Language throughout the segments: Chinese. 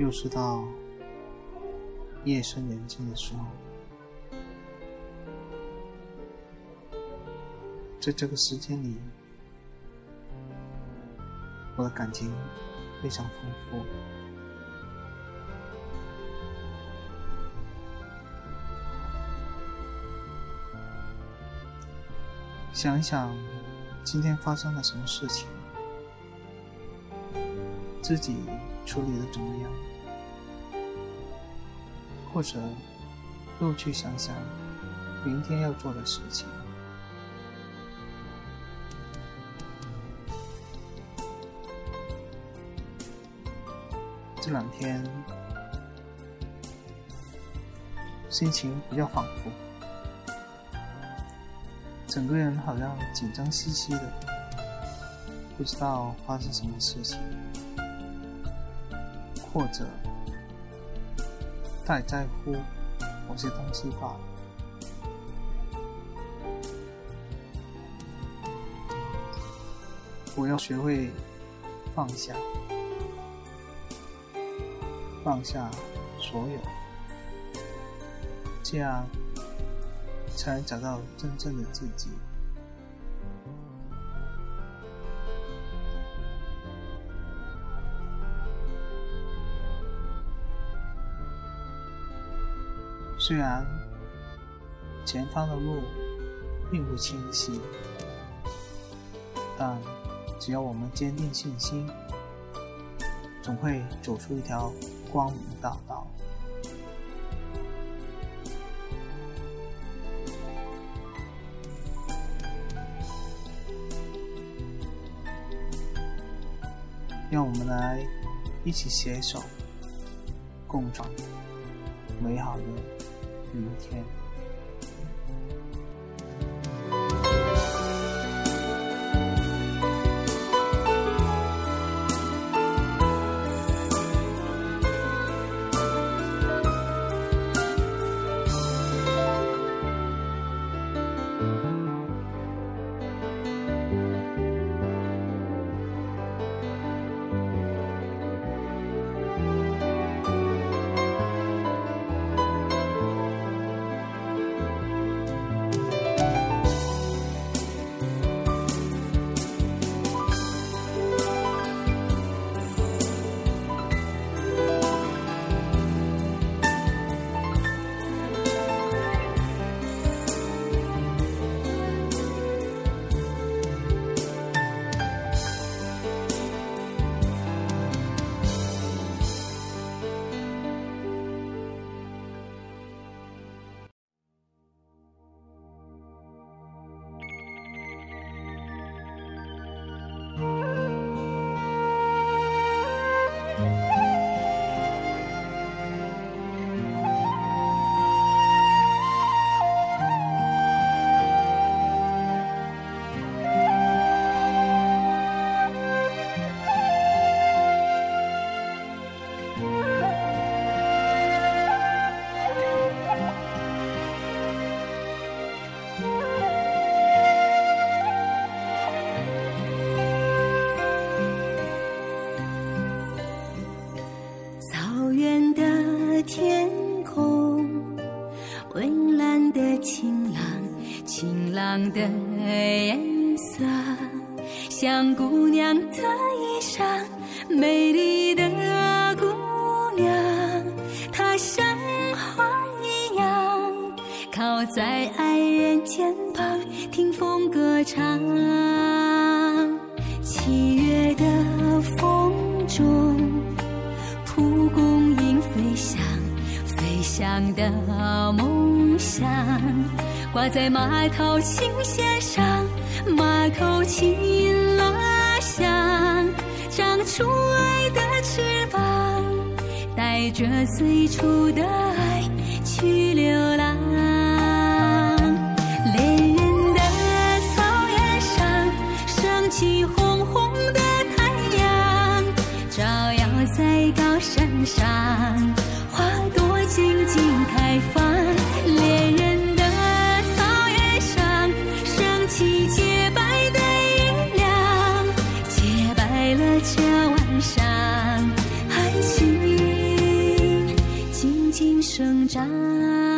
又是到夜深人静的时候，在这个时间里，我的感情非常丰富。想一想，今天发生了什么事情，自己处理的怎么样？或者又去想想明天要做的事情。这两天心情比较恍惚。整个人好像紧张兮兮的，不知道发生什么事情，或者太在乎某些东西罢了。我要学会放下，放下所有，这样。才能找到真正的自己。虽然前方的路并不清晰，但只要我们坚定信心，总会走出一条光明大道。让我们来一起携手，共创美好的明天的颜色像姑娘的衣裳，美丽的姑娘，她像花一样，靠在爱人肩膀听风歌唱。七月的风中，蒲公英飞翔，飞翔的梦想。挂在马头琴弦上，马头琴拉响，长出爱的翅膀，带着最初的爱去流浪。恋人的草原上，升起红红的太阳，照耀在高山上，花朵静静。这晚上爱情静静生长。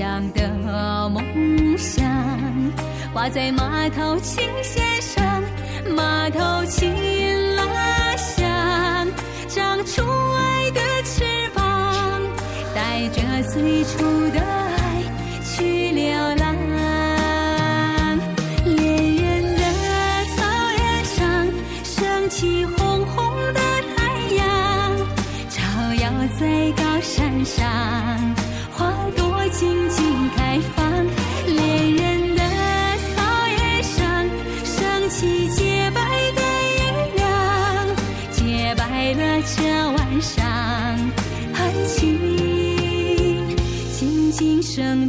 样的梦想挂在码头琴弦上码头琴拉响长出爱的翅膀带着最初的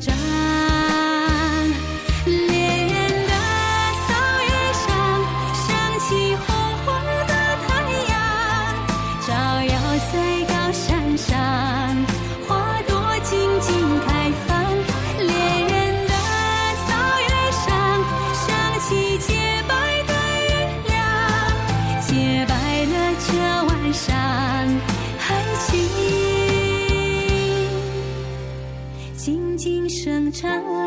혼자. 唱。